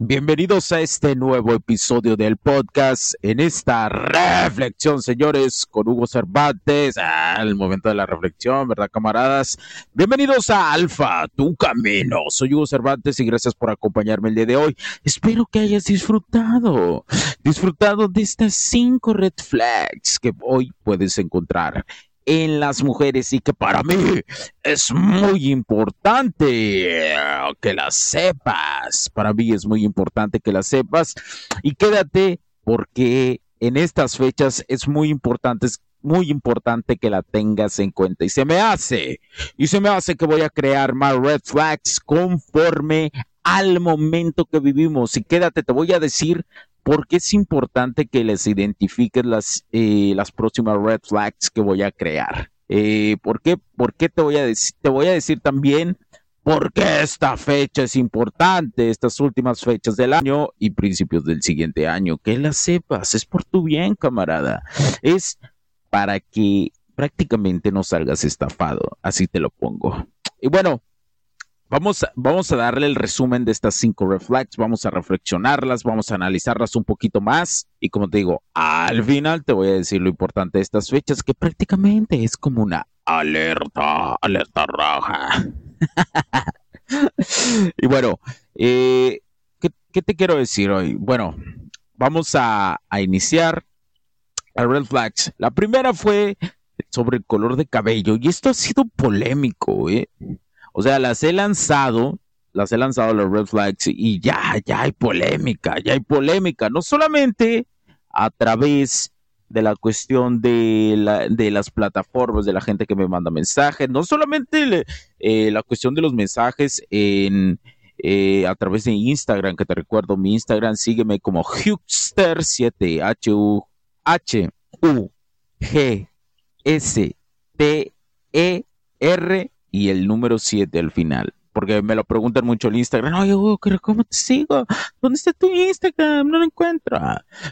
Bienvenidos a este nuevo episodio del podcast. En esta reflexión, señores, con Hugo Cervantes. El momento de la reflexión, ¿verdad, camaradas? Bienvenidos a Alfa, tu camino. Soy Hugo Cervantes y gracias por acompañarme el día de hoy. Espero que hayas disfrutado, disfrutado de estas cinco red flags que hoy puedes encontrar en las mujeres y que para mí es muy importante que las sepas. Para mí es muy importante que las sepas. Y quédate porque en estas fechas es muy importante muy importante que la tengas en cuenta. Y se me hace y se me hace que voy a crear más red flags conforme al momento que vivimos. Y quédate te voy a decir porque es importante que les identifiques las, eh, las próximas red flags que voy a crear. Eh, ¿por, qué? ¿Por qué te voy a decir? Te voy a decir también por qué esta fecha es importante, estas últimas fechas del año y principios del siguiente año. Que las sepas, es por tu bien, camarada. Es para que prácticamente no salgas estafado, así te lo pongo. Y bueno, Vamos, vamos a darle el resumen de estas cinco reflex, vamos a reflexionarlas, vamos a analizarlas un poquito más y como te digo, al final te voy a decir lo importante de estas fechas, que prácticamente es como una alerta, alerta roja. y bueno, eh, ¿qué, te quiero decir hoy? Bueno, vamos a, a iniciar a red flags. La primera fue sobre el color de cabello y esto ha sido polémico, ¿eh? O sea, las he lanzado, las he lanzado los red flags y ya, ya hay polémica, ya hay polémica, no solamente a través de la cuestión de, la, de las plataformas, de la gente que me manda mensajes, no solamente eh, la cuestión de los mensajes en, eh, a través de Instagram, que te recuerdo, mi Instagram, sígueme como Hughster7, H-U, H-U, G, S, T, E, R, y el número 7 al final. Porque me lo preguntan mucho en Instagram. Oye, Hugo, ¿cómo te sigo? ¿Dónde está tu Instagram? No lo encuentro.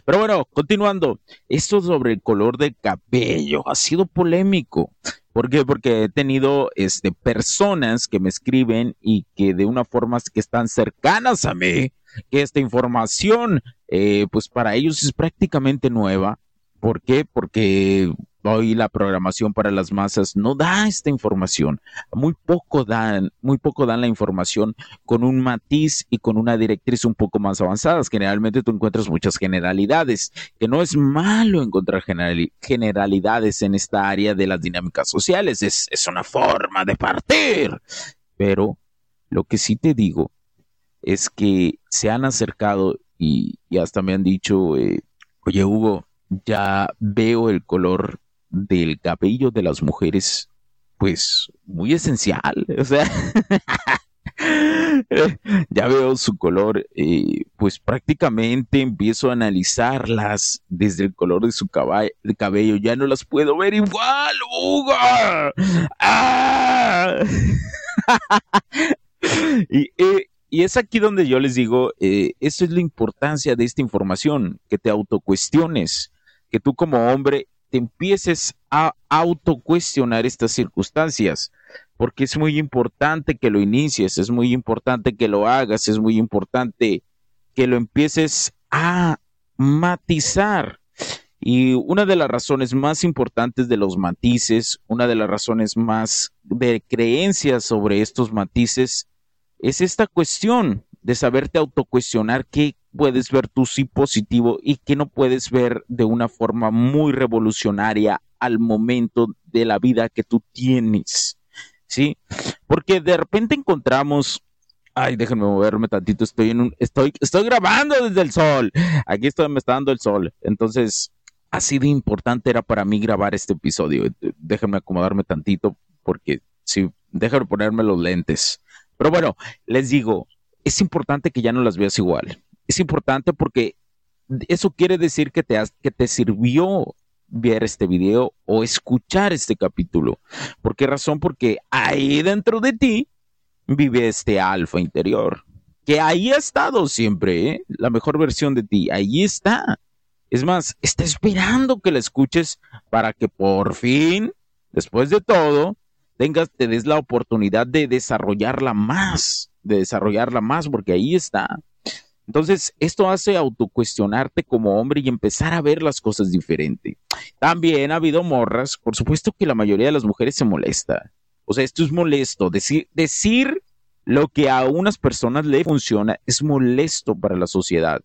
Pero bueno, continuando. Esto sobre el color del cabello ha sido polémico. ¿Por qué? Porque he tenido este, personas que me escriben y que de una forma que están cercanas a mí, que esta información, eh, pues para ellos es prácticamente nueva. ¿Por qué? Porque hoy la programación para las masas no da esta información. Muy poco dan, muy poco dan la información con un matiz y con una directriz un poco más avanzadas. Generalmente tú encuentras muchas generalidades, que no es malo encontrar generalidades en esta área de las dinámicas sociales. Es, una forma de partir. Pero lo que sí te digo es que se han acercado y, hasta me han dicho, eh, oye Hugo, ya veo el color del cabello de las mujeres, pues muy esencial. O sea, ya veo su color, eh, pues prácticamente empiezo a analizarlas desde el color de su cabello. Ya no las puedo ver igual. ¡Ah! y, eh, y, es aquí donde yo les digo, eh, eso es la importancia de esta información, que te autocuestiones, que tú como hombre te empieces a autocuestionar estas circunstancias. porque es muy importante que lo inicies, es muy importante que lo hagas, es muy importante que lo empieces a matizar. Y una de las razones más importantes de los matices, una de las razones más de creencias sobre estos matices, es esta cuestión de saberte autocuestionar qué puedes ver tú sí positivo y qué no puedes ver de una forma muy revolucionaria al momento de la vida que tú tienes. ¿Sí? Porque de repente encontramos Ay, déjenme moverme tantito, estoy en un estoy estoy grabando desde el sol. Aquí estoy me está dando el sol. Entonces, así de importante era para mí grabar este episodio. Déjenme acomodarme tantito porque sí, déjenme ponerme los lentes. Pero bueno, les digo, es importante que ya no las veas igual. Es importante porque eso quiere decir que te, que te sirvió ver este video o escuchar este capítulo. ¿Por qué razón? Porque ahí dentro de ti vive este alfa interior, que ahí ha estado siempre, ¿eh? la mejor versión de ti, ahí está. Es más, está esperando que la escuches para que por fin, después de todo, tengas, te des la oportunidad de desarrollarla más, de desarrollarla más, porque ahí está. Entonces, esto hace autocuestionarte como hombre y empezar a ver las cosas diferente. También ha habido morras, por supuesto que la mayoría de las mujeres se molesta. O sea, esto es molesto. Decir, decir lo que a unas personas le funciona es molesto para la sociedad.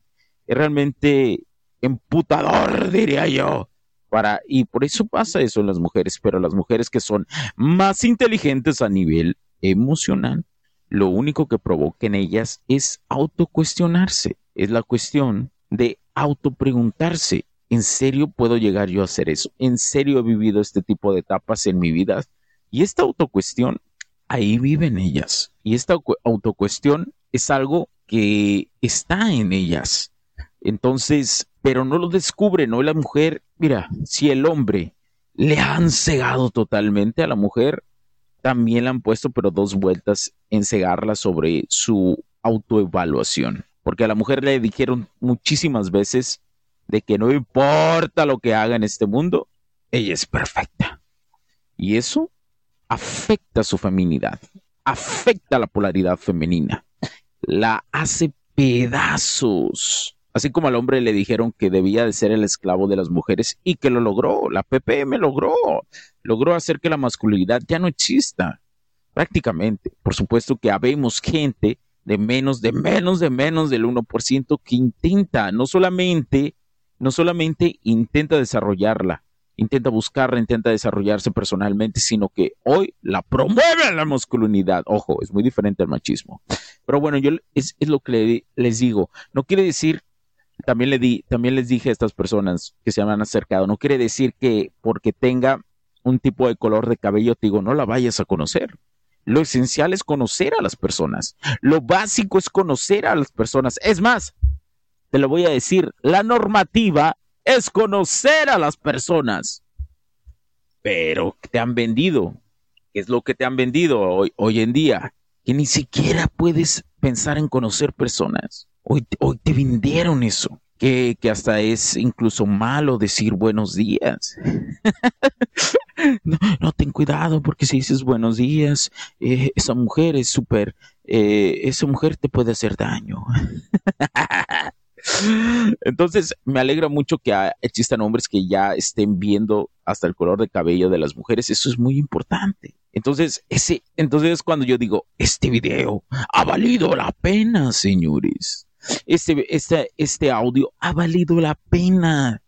Es realmente emputador, diría yo. Para, y por eso pasa eso en las mujeres, pero las mujeres que son más inteligentes a nivel emocional, lo único que provoca en ellas es autocuestionarse. Es la cuestión de autopreguntarse, ¿en serio puedo llegar yo a hacer eso? ¿En serio he vivido este tipo de etapas en mi vida? Y esta autocuestión, ahí viven ellas. Y esta autocuestión es algo que está en ellas. Entonces, pero no lo descubre, ¿no? La mujer, mira, si el hombre le han cegado totalmente a la mujer, también le han puesto, pero dos vueltas en cegarla sobre su autoevaluación. Porque a la mujer le dijeron muchísimas veces de que no importa lo que haga en este mundo, ella es perfecta. Y eso afecta su feminidad, afecta la polaridad femenina, la hace pedazos. Así como al hombre le dijeron que debía de ser el esclavo de las mujeres y que lo logró, la PPM logró, logró hacer que la masculinidad ya no exista, prácticamente. Por supuesto que habemos gente de menos, de menos, de menos del 1% que intenta, no solamente, no solamente intenta desarrollarla, intenta buscarla, intenta desarrollarse personalmente, sino que hoy la promueve la masculinidad. Ojo, es muy diferente al machismo. Pero bueno, yo es, es lo que les digo. No quiere decir también, le di, también les dije a estas personas que se me han acercado, no quiere decir que porque tenga un tipo de color de cabello, te digo, no la vayas a conocer. Lo esencial es conocer a las personas. Lo básico es conocer a las personas. Es más, te lo voy a decir, la normativa es conocer a las personas. Pero te han vendido. ¿Qué es lo que te han vendido hoy, hoy en día? Que ni siquiera puedes pensar en conocer personas. Hoy, hoy te vendieron eso. Que, que, hasta es incluso malo decir buenos días. no, no, ten cuidado porque si dices buenos días, eh, esa mujer es súper, eh, esa mujer te puede hacer daño. Entonces, me alegra mucho que existan hombres que ya estén viendo hasta el color de cabello de las mujeres. Eso es muy importante. Entonces, ese, entonces cuando yo digo, este video ha valido la pena, señores. Este, este, este audio ha valido la pena.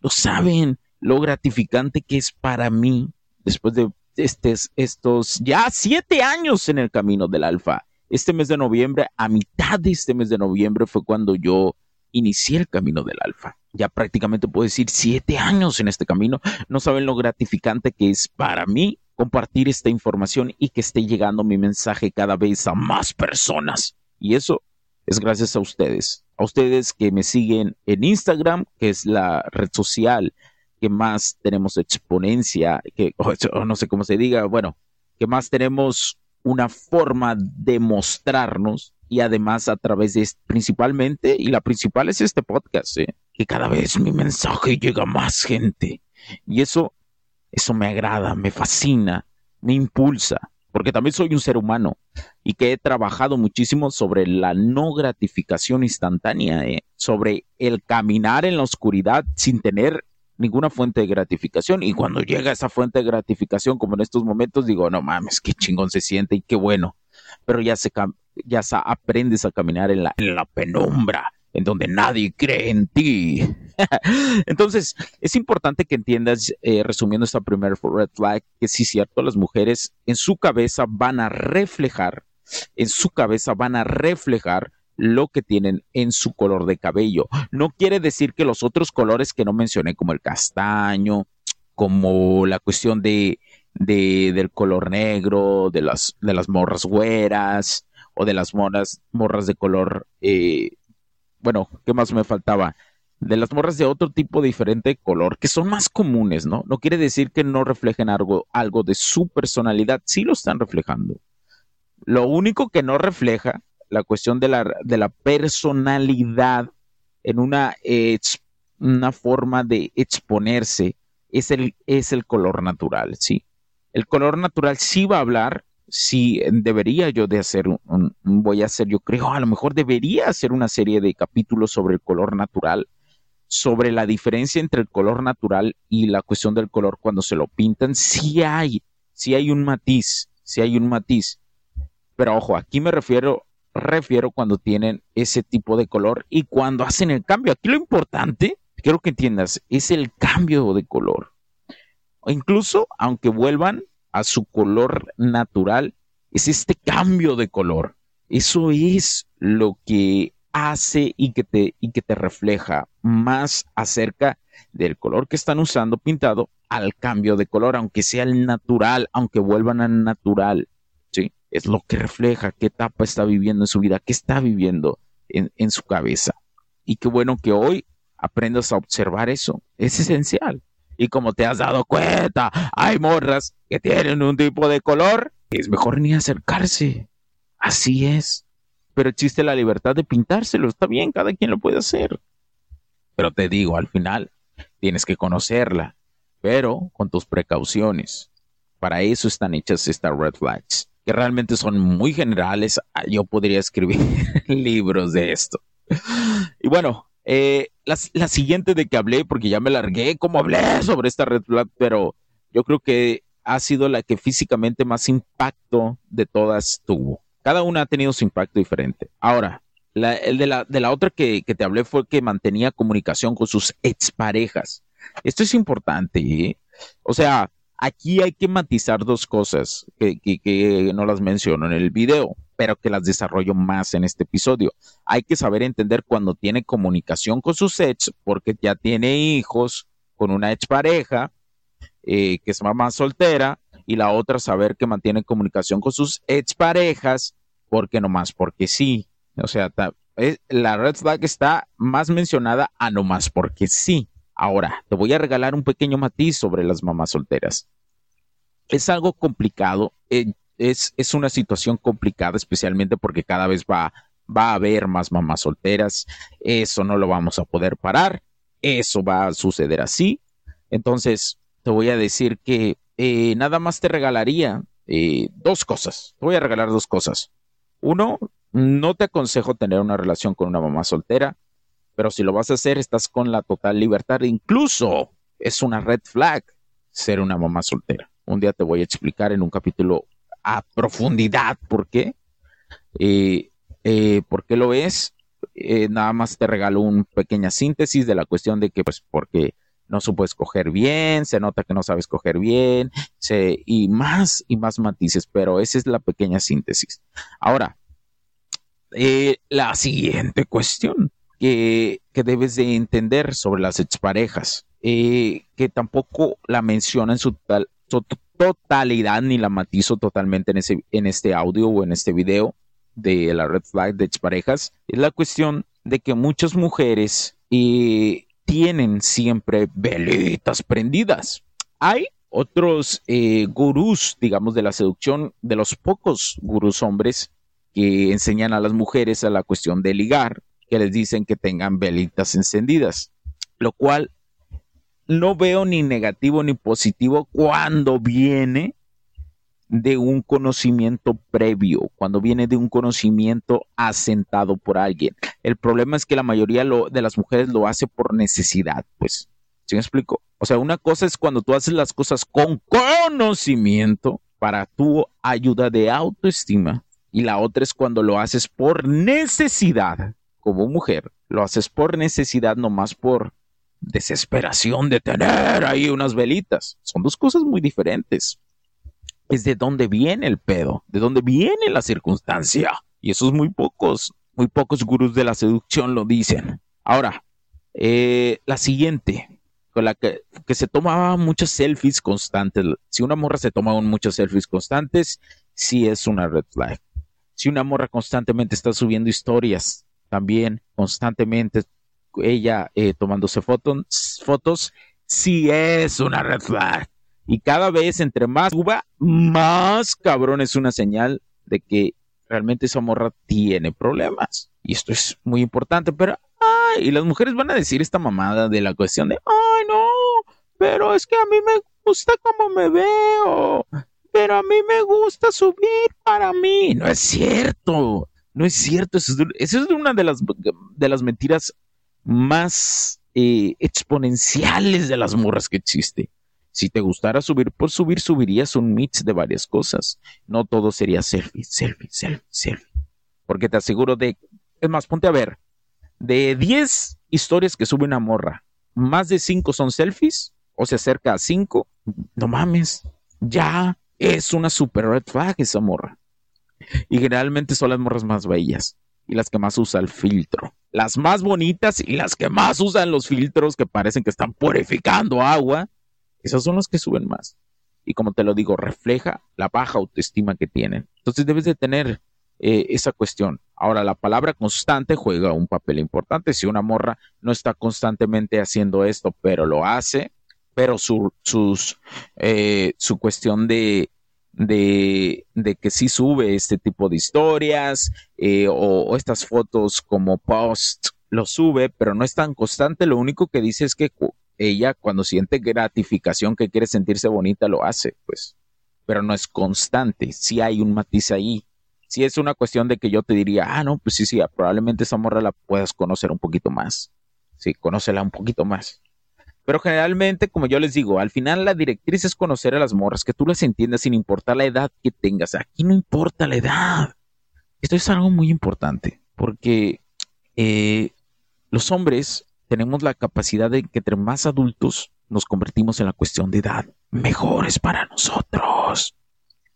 Lo saben, lo gratificante que es para mí después de estos, ya siete años en el camino del alfa. Este mes de noviembre, a mitad de este mes de noviembre fue cuando yo inicié el camino del alfa. Ya prácticamente puedo decir siete años en este camino. No saben lo gratificante que es para mí compartir esta información y que esté llegando mi mensaje cada vez a más personas. Y eso es gracias a ustedes. A ustedes que me siguen en Instagram, que es la red social que más tenemos exponencia, que no sé cómo se diga, bueno, que más tenemos una forma de mostrarnos y además a través de principalmente, y la principal es este podcast, ¿eh? que cada vez mi mensaje llega a más gente. Y eso, eso me agrada, me fascina, me impulsa. Porque también soy un ser humano y que he trabajado muchísimo sobre la no gratificación instantánea, ¿eh? sobre el caminar en la oscuridad sin tener ninguna fuente de gratificación. Y cuando llega esa fuente de gratificación, como en estos momentos, digo, no mames, qué chingón se siente y qué bueno. Pero ya se, ya aprendes a caminar en la, en la penumbra, en donde nadie cree en ti. Entonces, es importante que entiendas, eh, resumiendo esta primera red flag, que sí es cierto, las mujeres en su cabeza van a reflejar, en su cabeza van a reflejar lo que tienen en su color de cabello. No quiere decir que los otros colores que no mencioné, como el castaño, como la cuestión de, del color negro, de las, de las morras güeras o de las morras, morras de color, eh, bueno, ¿qué más me faltaba? De las morras de otro tipo diferente de color, que son más comunes, ¿no? No quiere decir que no reflejen algo, algo de su personalidad, sí lo están reflejando. Lo único que no refleja la cuestión de la, de la personalidad en una, una forma de exponerse es el, es el color natural, ¿sí? El color natural sí va a hablar, sí debería yo de hacer un, voy a hacer, yo creo, a lo mejor debería hacer una serie de capítulos sobre el color natural, sobre la diferencia entre el color natural y la cuestión del color cuando se lo pintan, sí hay, sí hay un matiz, sí hay un matiz. Pero ojo, aquí me refiero refiero cuando tienen ese tipo de color y cuando hacen el cambio. Aquí lo importante, quiero que entiendas, es el cambio de color. O incluso, aunque vuelvan a su color natural, es este cambio de color. Eso es lo que hace y que te, y que te refleja más acerca del color que están usando pintado al cambio de color, aunque sea el natural, aunque vuelvan al natural es lo que refleja qué etapa está viviendo en su vida, qué está viviendo en, su cabeza. Y qué bueno que hoy aprendas a observar eso. Es esencial. Y como te has dado cuenta, hay morras que tienen un tipo de color es mejor ni acercarse. Así es. Pero existe la libertad de pintárselo. Está bien, cada quien lo puede hacer. Pero te digo, al final, tienes que conocerla, pero con tus precauciones. Para eso están hechas estas red flags que realmente son muy generales. Ah, yo podría escribir libros de esto. Y bueno, eh, la, siguiente de que hablé, porque ya me largué, como hablé sobre esta red flag, pero yo creo que ha sido la que físicamente más impacto de todas tuvo. Cada una ha tenido su impacto diferente. Ahora, el de la, de la otra que, te hablé fue que mantenía comunicación con sus exparejas. Esto es importante. ¿eh? O sea, Aquí hay que matizar dos cosas que, no las menciono en el video, pero que las desarrollo más en este episodio. Hay que saber entender cuando tiene comunicación con sus ex, porque ya tiene hijos con una ex pareja, eh, que es mamá soltera, y la otra saber que mantiene comunicación con sus ex parejas, porque nomás porque sí. O sea, la red flag está más mencionada a nomás porque sí. Ahora, te voy a regalar un pequeño matiz sobre las mamás solteras. Es algo complicado, eh, es, es, una situación complicada, especialmente porque cada vez va, va a haber más mamás solteras. Eso no lo vamos a poder parar. Eso va a suceder así. Entonces, te voy a decir que eh, nada más te regalaría eh, dos cosas. Te voy a regalar dos cosas. Uno, no te aconsejo tener una relación con una mamá soltera pero si lo vas a hacer, estás con la total libertad. Incluso es una red flag ser una mamá soltera. Un día te voy a explicar en un capítulo a profundidad por qué. Eh, eh, ¿Por qué lo es? Eh, nada más te regalo una pequeña síntesis de la cuestión de que, pues, porque no supo escoger bien, se nota que no sabes escoger bien, y más y más matices, pero esa es la pequeña síntesis. Ahora, la siguiente cuestión que, debes de entender sobre las exparejas, eh, que tampoco la menciona en su, totalidad ni la matizo totalmente en, ese, en este audio o en este video de la red flag de exparejas, es la cuestión de que muchas mujeres eh, tienen siempre velitas prendidas. Hay otros eh, gurús, digamos, de la seducción, de los pocos gurús hombres que enseñan a las mujeres a la cuestión de ligar, que les dicen que tengan velitas encendidas, lo cual no veo ni negativo ni positivo cuando viene de un conocimiento previo, cuando viene de un conocimiento asentado por alguien. El problema es que la mayoría de las mujeres lo hace por necesidad, pues. ¿Sí me explico? O sea, una cosa es cuando tú haces las cosas con conocimiento para tu ayuda de autoestima y la otra es cuando lo haces por necesidad como mujer. Lo haces por necesidad, nomás por desesperación de tener ahí unas velitas. Son dos cosas muy diferentes. Es de dónde viene el pedo, de dónde viene la circunstancia. Y esos muy pocos, muy pocos gurús de la seducción lo dicen. Ahora, eh, la siguiente, con la que, que se tomaba muchas selfies constantes. Si una morra se toma muchas selfies constantes, sí es una red flag. Si una morra constantemente está subiendo historias, también constantemente ella eh, tomándose fotos, fotos, sí es una red flag. Y cada vez entre más suba, más cabrón es una señal de que realmente esa morra tiene problemas. Y esto es muy importante, pero, ay, y las mujeres van a decir esta mamada de la cuestión de, ay, no, pero es que a mí me gusta como me veo, pero a mí me gusta subir para mí. No es cierto, no es cierto, eso es, una de las, de las mentiras más eh, exponenciales de las morras que existe. Si te gustara subir por subir, subirías un mix de varias cosas. No todo sería selfie, selfie, selfie, selfie. Porque te aseguro de... Es más, ponte a ver. De 10 historias que sube una morra, más de 5 son selfies o se acerca a 5. No mames. Ya es una super red flag esa morra. Y generalmente son las morras más bellas y las que más usa el filtro las más bonitas y las que más usan los filtros que parecen que están purificando agua, esas son las que suben más. Y como te lo digo, refleja la baja autoestima que tienen. Entonces debes de tener eh, esa cuestión. Ahora, la palabra constante juega un papel importante. Si una morra no está constantemente haciendo esto, pero lo hace, pero su, sus, eh, su cuestión de de, que sí sube este tipo de historias eh, o, estas fotos como post lo sube, pero no es tan constante. Lo único que dice es que ella cuando siente gratificación que quiere sentirse bonita lo hace, pues, pero no es constante. Si hay un matiz ahí. Si es una cuestión de que yo te diría, ah, no, pues sí, sí, probablemente esa morra la puedas conocer un poquito más. Sí, conócela un poquito más. Pero generalmente, como yo les digo, al final la directriz es conocer a las morras, que tú las entiendas sin importar la edad que tengas. Aquí no importa la edad. Esto es algo muy importante, porque eh, los hombres tenemos la capacidad de que entre más adultos nos convertimos en la cuestión de edad, mejores para nosotros.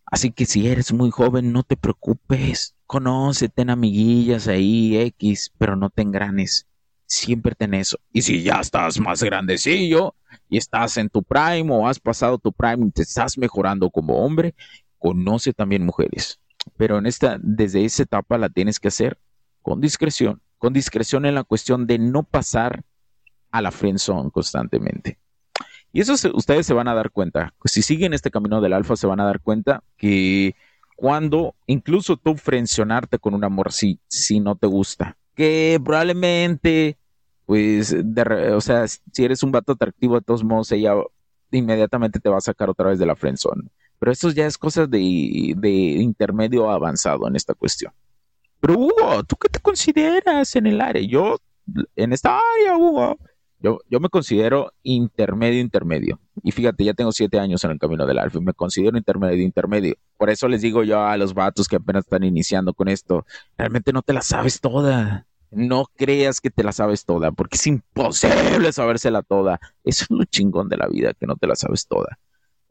Así que si eres muy joven, no te preocupes. Conócete en amiguillas ahí, X, pero no te engranes siempre ten eso. Y si ya estás más grandecillo y estás en tu prime o has pasado tu prime y te estás mejorando como hombre, conoce también mujeres. Pero en esta, desde esa etapa la tienes que hacer con discreción, con discreción en la cuestión de no pasar a la friendzone constantemente. Y eso ustedes se van a dar cuenta. Si siguen este camino del alfa, se van a dar cuenta que cuando incluso tú frencionarte con un amor si, no te gusta, que probablemente pues, o sea, si eres un vato atractivo, de todos modos, ella inmediatamente te va a sacar otra vez de la friendzone. Pero eso ya es cosa de, intermedio avanzado en esta cuestión. Pero Hugo, ¿tú qué te consideras en el área? Yo, en esta área, Hugo, yo, yo me considero intermedio, intermedio. Y fíjate, ya tengo siete años en el camino del alfa y me considero intermedio, intermedio. Por eso les digo yo a los vatos que apenas están iniciando con esto, realmente no te la sabes toda no creas que te la sabes toda, porque es imposible sabérsela toda. Es lo chingón de la vida, que no te la sabes toda.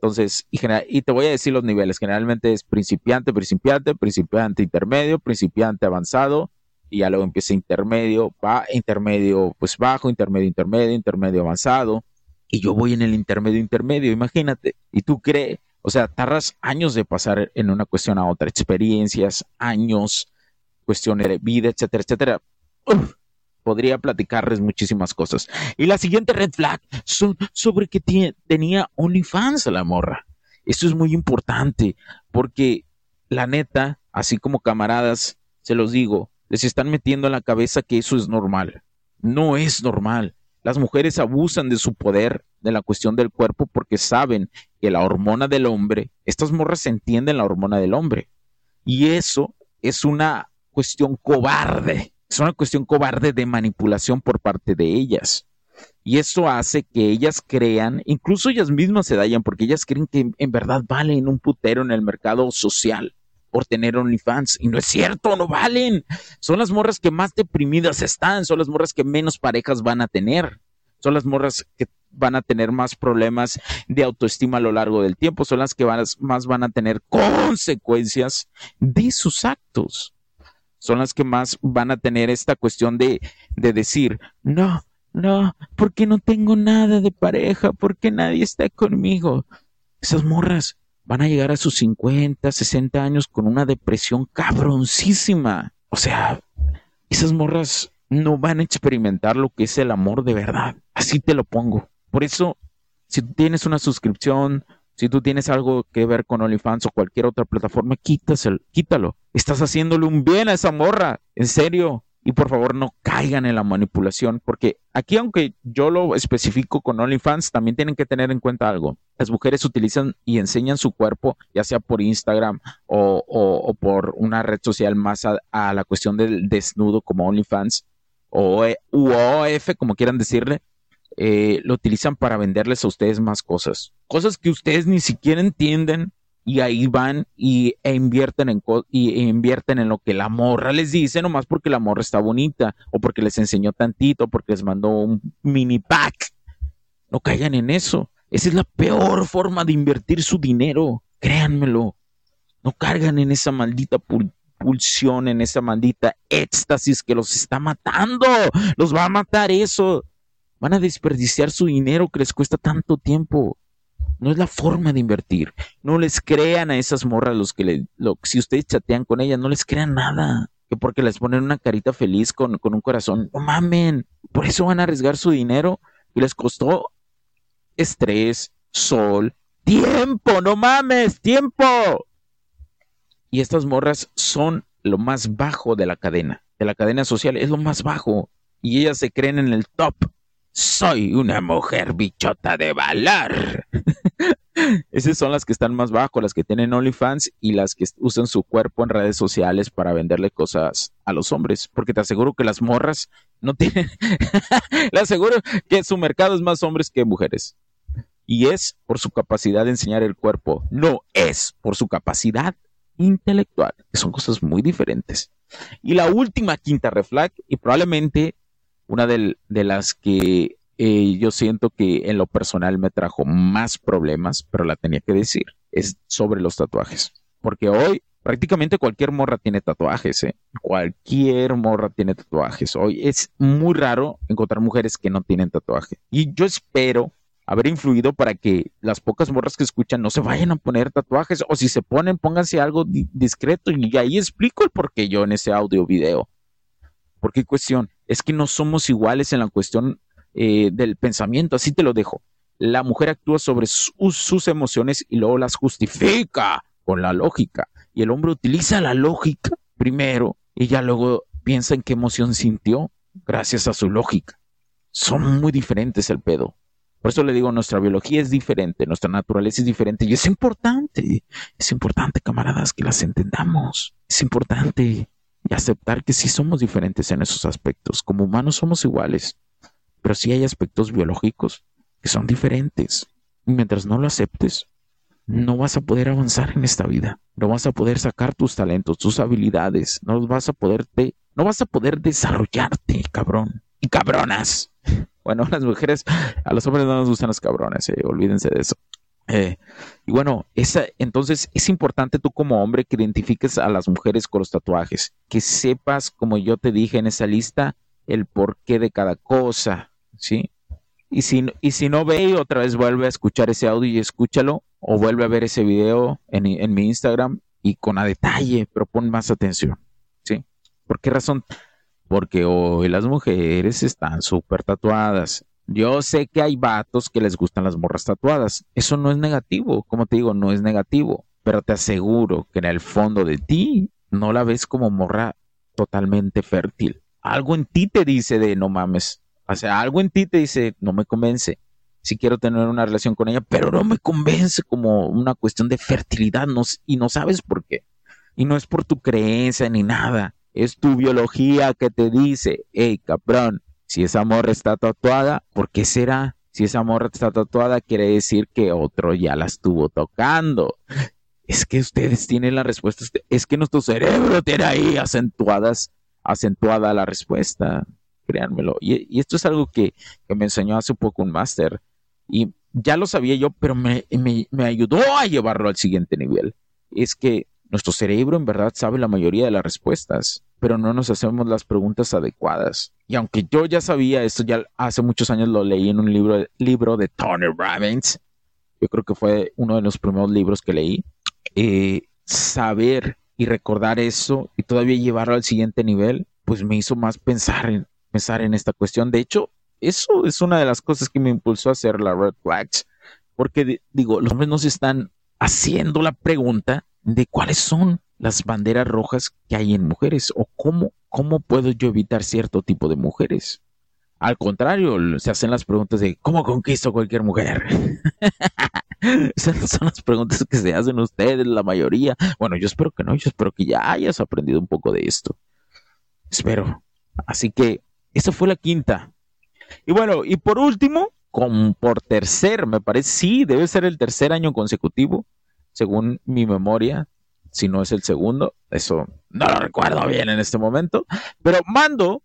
Entonces, y, y, te voy a decir los niveles. Generalmente es principiante, principiante, principiante intermedio, principiante avanzado, y ya luego empieza intermedio, va, intermedio, pues bajo, intermedio, intermedio, intermedio avanzado. Y yo voy en el intermedio, intermedio, imagínate. Y tú crees, o sea, tardas años de pasar en una cuestión a otra, experiencias, años, cuestiones de vida, etcétera, etcétera podría platicarles muchísimas cosas. Y la siguiente red flag son sobre que tenía OnlyFans la morra. Esto es muy importante porque la neta, así como camaradas, se los digo, les están metiendo en la cabeza que eso es normal. No es normal. Las mujeres abusan de su poder, de la cuestión del cuerpo, porque saben que la hormona del hombre, estas morras entienden la hormona del hombre. Y eso es una cuestión cobarde, es una cuestión cobarde de manipulación por parte de ellas. Y eso hace que ellas crean, incluso ellas mismas se dañan porque ellas creen que en verdad valen un putero en el mercado social por tener OnlyFans. Y no es cierto, no valen. Son las morras que más deprimidas están, son las morras que menos parejas van a tener. Son las morras que van a tener más problemas de autoestima a lo largo del tiempo, son las que más van a tener consecuencias de sus actos. Son las que más van a tener esta cuestión de, de decir, no, no, porque no tengo nada de pareja, porque nadie está conmigo. Esas morras van a llegar a sus 50, 60 años con una depresión cabroncísima. O sea, esas morras no van a experimentar lo que es el amor de verdad. Así te lo pongo. Por eso, si tienes una suscripción, si tú tienes algo que ver con OnlyFans o cualquier otra plataforma, quítaselo, quítalo. Estás haciéndole un bien a esa morra. En serio y por favor no caigan en la manipulación, porque aquí aunque yo lo especifico con OnlyFans, también tienen que tener en cuenta algo. Las mujeres utilizan y enseñan su cuerpo, ya sea por Instagram o, por una red social más a, la cuestión del desnudo como OnlyFans o UOF, como quieran decirle, eh, lo utilizan para venderles a ustedes más cosas. Cosas que ustedes ni siquiera entienden y ahí van y, e invierten en y e invierten en lo que la morra les dice, nomás porque la morra está bonita, o porque les enseñó tantito, porque les mandó un mini pack. No caigan en eso. Esa es la peor forma de invertir su dinero. Créanmelo. No cargan en esa maldita pulsión, en esa maldita éxtasis que los está matando. Los va a matar eso. Van a desperdiciar su dinero que les cuesta tanto tiempo. No es la forma de invertir. No les crean a esas morras los que le, si ustedes chatean con ellas, no les crean nada. Que porque les ponen una carita feliz con, con un corazón. No mamen. Por eso van a arriesgar su dinero y les costó estrés, sol, tiempo. No mames, tiempo. Y estas morras son lo más bajo de la cadena, de la cadena social, es lo más bajo. Y ellas se creen en el top soy una mujer bichota de valor. Esas son las que están más bajo, las que tienen OnlyFans y las que usan su cuerpo en redes sociales para venderle cosas a los hombres. Porque te aseguro que las morras no tienen. Le aseguro que su mercado es más hombres que mujeres. Y es por su capacidad de enseñar el cuerpo. No es por su capacidad intelectual, son cosas muy diferentes. Y la última quinta reflag, y probablemente una de, las que eh, yo siento que en lo personal me trajo más problemas, pero la tenía que decir, es sobre los tatuajes. Porque hoy prácticamente cualquier morra tiene tatuajes, ¿eh? Cualquier morra tiene tatuajes. Hoy es muy raro encontrar mujeres que no tienen tatuaje. Y yo espero haber influido para que las pocas morras que escuchan no se vayan a poner tatuajes o si se ponen, pónganse algo discreto y ahí explico el por qué yo en ese audio video. ¿Por qué cuestión? Es que no somos iguales en la cuestión eh, del pensamiento, así te lo dejo. La mujer actúa sobre sus emociones y luego las justifica con la lógica. Y el hombre utiliza la lógica primero y ya luego piensa en qué emoción sintió gracias a su lógica. Son muy diferentes el pedo. Por eso le digo, nuestra biología es diferente, nuestra naturaleza es diferente y es importante, es importante, camaradas, que las entendamos. Es importante y aceptar que sí somos diferentes en esos aspectos. Como humanos somos iguales, pero sí hay aspectos biológicos que son diferentes. Y mientras no lo aceptes, no vas a poder avanzar en esta vida. No vas a poder sacar tus talentos, tus habilidades. No vas a poderte, no vas a poder desarrollarte, cabrón. Y cabronas. Bueno, las mujeres, a los hombres no nos gustan los cabrones, eh, olvídense de eso. Eh, y bueno, esa, entonces es importante tú como hombre que identifiques a las mujeres con los tatuajes, que sepas, como yo te dije en esa lista, el porqué de cada cosa, ¿sí? Y si, y si no ve, otra vez vuelve a escuchar ese audio y escúchalo, o vuelve a ver ese video en, mi Instagram y con a detalle, pero pon más atención, ¿sí? ¿Por qué razón? Porque hoy las mujeres están súper tatuadas yo sé que hay vatos que les gustan las morras tatuadas. Eso no es negativo, como te digo, no es negativo. Pero te aseguro que en el fondo de ti no la ves como morra totalmente fértil. Algo en ti te dice de no mames. O sea, algo en ti te dice no me convence. si quiero tener una relación con ella, pero no me convence como una cuestión de fertilidad y no sabes por qué. Y no es por tu creencia ni nada, es tu biología que te dice, hey cabrón, si esa morra está tatuada, ¿por qué será? Si esa morra está tatuada, quiere decir que otro ya la estuvo tocando. Es que ustedes tienen la respuesta, es que nuestro cerebro tiene ahí acentuadas, acentuada la respuesta, créanmelo. Y, esto es algo que, me enseñó hace poco un máster. Y ya lo sabía yo, pero me, me ayudó a llevarlo al siguiente nivel. Es que nuestro cerebro en verdad sabe la mayoría de las respuestas, pero no nos hacemos las preguntas adecuadas. Y aunque yo ya sabía esto, ya hace muchos años lo leí en un libro, libro de Tony Robbins, yo creo que fue uno de los primeros libros que leí, eh, saber y recordar eso y todavía llevarlo al siguiente nivel, pues me hizo más pensar en, pensar en esta cuestión. De hecho, eso es una de las cosas que me impulsó a hacer la Red Flags, porque digo, los hombres están haciendo la pregunta de cuáles son las banderas rojas que hay en mujeres o cómo, cómo puedo yo evitar cierto tipo de mujeres. Al contrario, se hacen las preguntas de ¿cómo conquisto cualquier mujer? Esas son las preguntas que se hacen ustedes, la mayoría. Bueno, yo espero que no, yo espero que ya hayas aprendido un poco de esto. Espero. Así que esa fue la quinta. Y bueno, y por último, como por tercer, me parece, sí, debe ser el tercer año consecutivo, según mi memoria, si no es el segundo, eso no lo recuerdo bien en este momento, pero mando,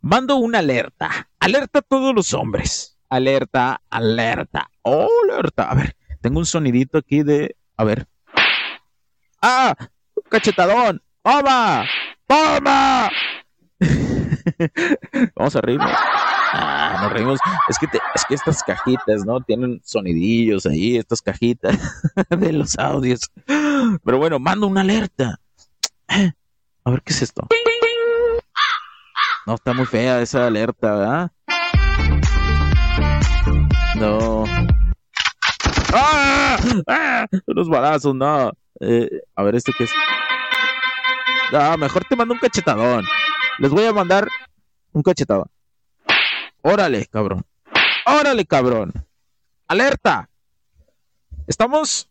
mando una alerta, alerta a todos los hombres, alerta, alerta, alerta, a ver, tengo un sonidito aquí de, a ver, ah, cachetadón, toma, toma, vamos a reírnos. Ah, nos reímos. Es que, es que estas cajitas, ¿no? Tienen sonidillos ahí, estas cajitas de los audios. Pero bueno, mando una alerta. A ver, ¿qué es esto? No, está muy fea esa alerta, ¿verdad? No. ¡Ah! ¡Ah! Unos balazos, no. Eh, a ver, ¿esto qué es? No, mejor te mando un cachetadón. Les voy a mandar un cachetadón. Órale, cabrón. Órale, cabrón. Alerta. Estamos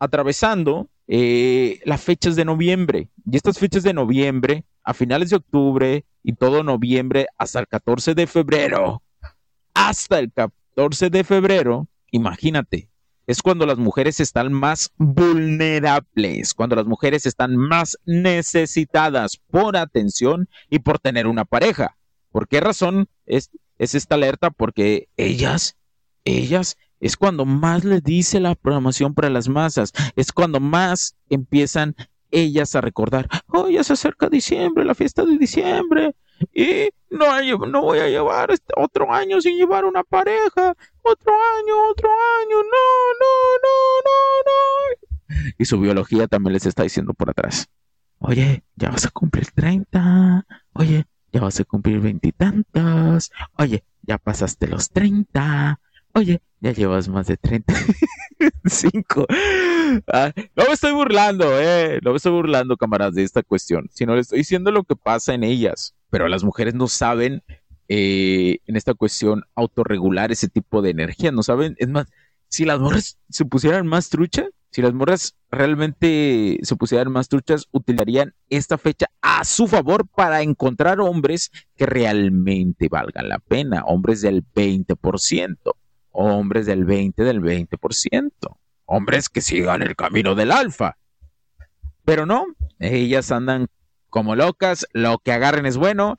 atravesando eh, las fechas de noviembre. Y estas fechas de noviembre, a finales de octubre y todo noviembre hasta el 14 de febrero. Hasta el 14 de febrero, imagínate, es cuando las mujeres están más vulnerables, cuando las mujeres están más necesitadas por atención y por tener una pareja. ¿Por qué razón es, es esta alerta? Porque ellas, ellas, es cuando más les dice la programación para las masas, es cuando más empiezan ellas a recordar, oh, ya se acerca diciembre, la fiesta de diciembre, y no, no voy a llevar este otro año sin llevar una pareja, otro año, otro año, no, no, no, no, no. Y su biología también les está diciendo por atrás, oye, ya vas a cumplir 30, oye, ya vas a cumplir veintitantos, oye, ya pasaste los 30, oye, ya llevas más de 35. Ah, no me estoy burlando, eh, no me estoy burlando, camaradas, de esta cuestión, sino le estoy diciendo lo que pasa en ellas, pero las mujeres no saben eh, en esta cuestión autorregular ese tipo de energía, no saben, es más, si las mujeres se pusieran más trucha, si las morras realmente se pusieran más truchas, utilizarían esta fecha a su favor para encontrar hombres que realmente valgan la pena, hombres del 20%, hombres del 20 del 20%, hombres que sigan el camino del alfa. Pero no, ellas andan como locas, lo que agarren es bueno,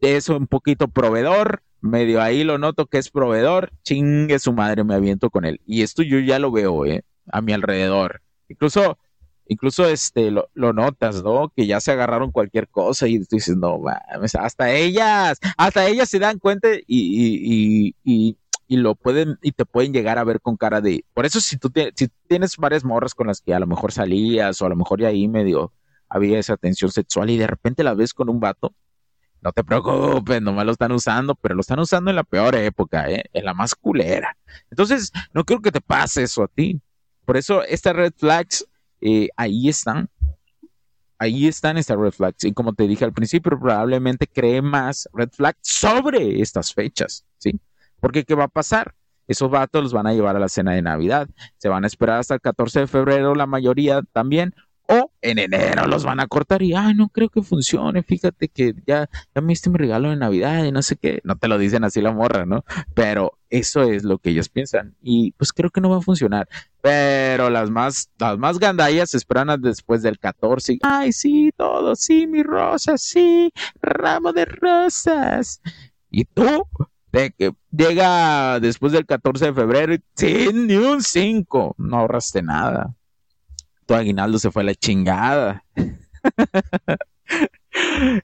es un poquito proveedor, medio ahí lo noto que es proveedor, chingue su madre, me aviento con él. Y esto yo ya lo veo, ¿eh? A mi alrededor. Incluso, incluso este, lo, notas, ¿no? Que ya se agarraron cualquier cosa y tú dices, no, hasta ellas, hasta ellas se dan cuenta y, y, y, y, lo pueden, y te pueden llegar a ver con cara de, por eso si tú si tienes varias morras con las que a lo mejor salías o a lo mejor ya ahí medio había esa tensión sexual y de repente la ves con un vato, no te preocupes, nomás lo están usando, pero lo están usando en la peor época, ¿eh? en la más culera. Entonces, no creo que te pase eso a ti. Por eso estas red flags eh, ahí están. Ahí están estas red flags. Y como te dije al principio, probablemente cree más red flags sobre estas fechas, ¿sí? Porque ¿qué va a pasar? esos vatos los van a llevar a la cena de Navidad. Se van a esperar hasta el 14 de febrero, la mayoría también, en enero los van a cortar y, ay, no creo que funcione, fíjate que ya, ya me diste mi regalo de Navidad y no sé qué, no te lo dicen así la morra, ¿no? Pero eso es lo que ellos piensan y pues creo que no va a funcionar. Pero las más, las más gandallas esperan después del 14. Ay, sí, todo, sí, mi rosa, sí, ramo de rosas. ¿Y tú? De que llega después del 14 de febrero y sin ni un 5. No ahorraste nada tu aguinaldo se fue a la chingada.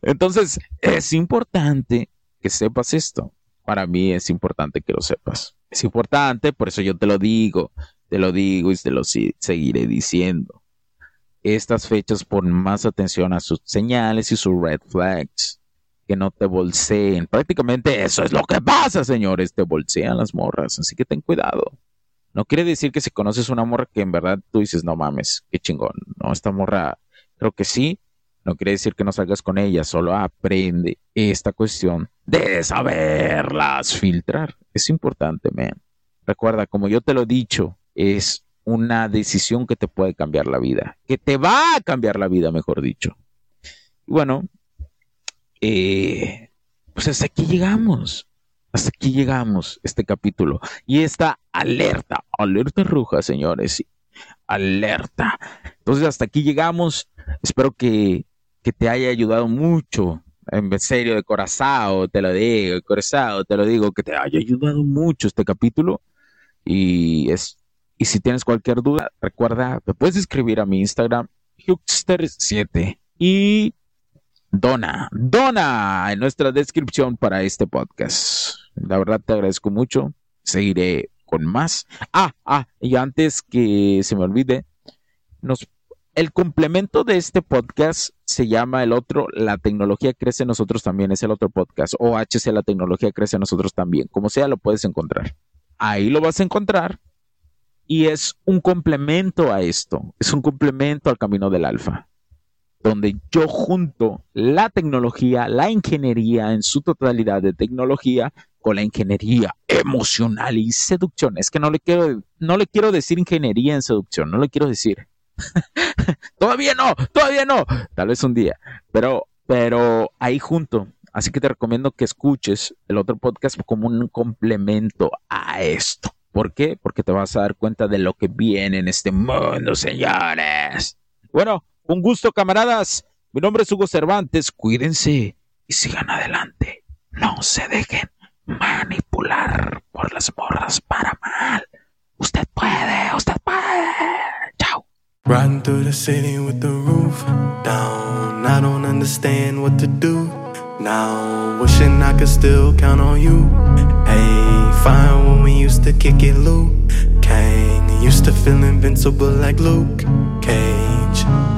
Entonces, es importante que sepas esto. Para mí es importante que lo sepas. Es importante, por eso yo te lo digo, te lo digo y te lo seguiré diciendo. Estas fechas pon más atención a sus señales y sus red flags. Que no te bolseen. Prácticamente eso es lo que pasa, señores. Te bolsean las morras. Así que ten cuidado. No quiere decir que si conoces una morra que en verdad tú dices, no mames, qué chingón. No, esta morra, creo que sí. No quiere decir que no salgas con ella, solo aprende esta cuestión de saberlas filtrar. Es importante, man. Recuerda, como yo te lo he dicho, es una decisión que te puede cambiar la vida, que te va a cambiar la vida, mejor dicho. Y bueno, eh, pues hasta aquí llegamos. Hasta aquí llegamos este capítulo y esta alerta, alerta roja, señores, alerta. Entonces hasta aquí llegamos. Espero que, que te haya ayudado mucho. En serio, de corazón, te lo digo, de corazón, te lo digo, que te haya ayudado mucho este capítulo. Y, es, y si tienes cualquier duda, recuerda, me puedes escribir a mi Instagram, Huxter7. Y Dona, Dona en nuestra descripción para este podcast. La verdad te agradezco mucho. Seguiré con más. Ah, ah, y antes que se me olvide, nos, el complemento de este podcast se llama el otro, La tecnología crece nosotros también, es el otro podcast. O HC, La tecnología crece nosotros también. Como sea, lo puedes encontrar. Ahí lo vas a encontrar. Y es un complemento a esto, es un complemento al camino del alfa donde yo junto la tecnología, la ingeniería en su totalidad de tecnología con la ingeniería emocional y seducción. Es que no le quiero, no le quiero decir ingeniería en seducción, no le quiero decir. todavía no, todavía no. Tal vez un día, pero, pero ahí junto. Así que te recomiendo que escuches el otro podcast como un complemento a esto. ¿Por qué? Porque te vas a dar cuenta de lo que viene en este mundo, señores. Bueno, un gusto, camaradas. Mi nombre es Hugo Cervantes. Cuídense y sigan adelante. No se dejen manipular por las morras para mal. Usted puede, usted puede. Chao. Riding through the city with the roof down. I don't understand what to do. Now, wishing I could still count on you. Hey, fine when we used to kick it, Luke. Kane used to feel invincible like Luke Cage.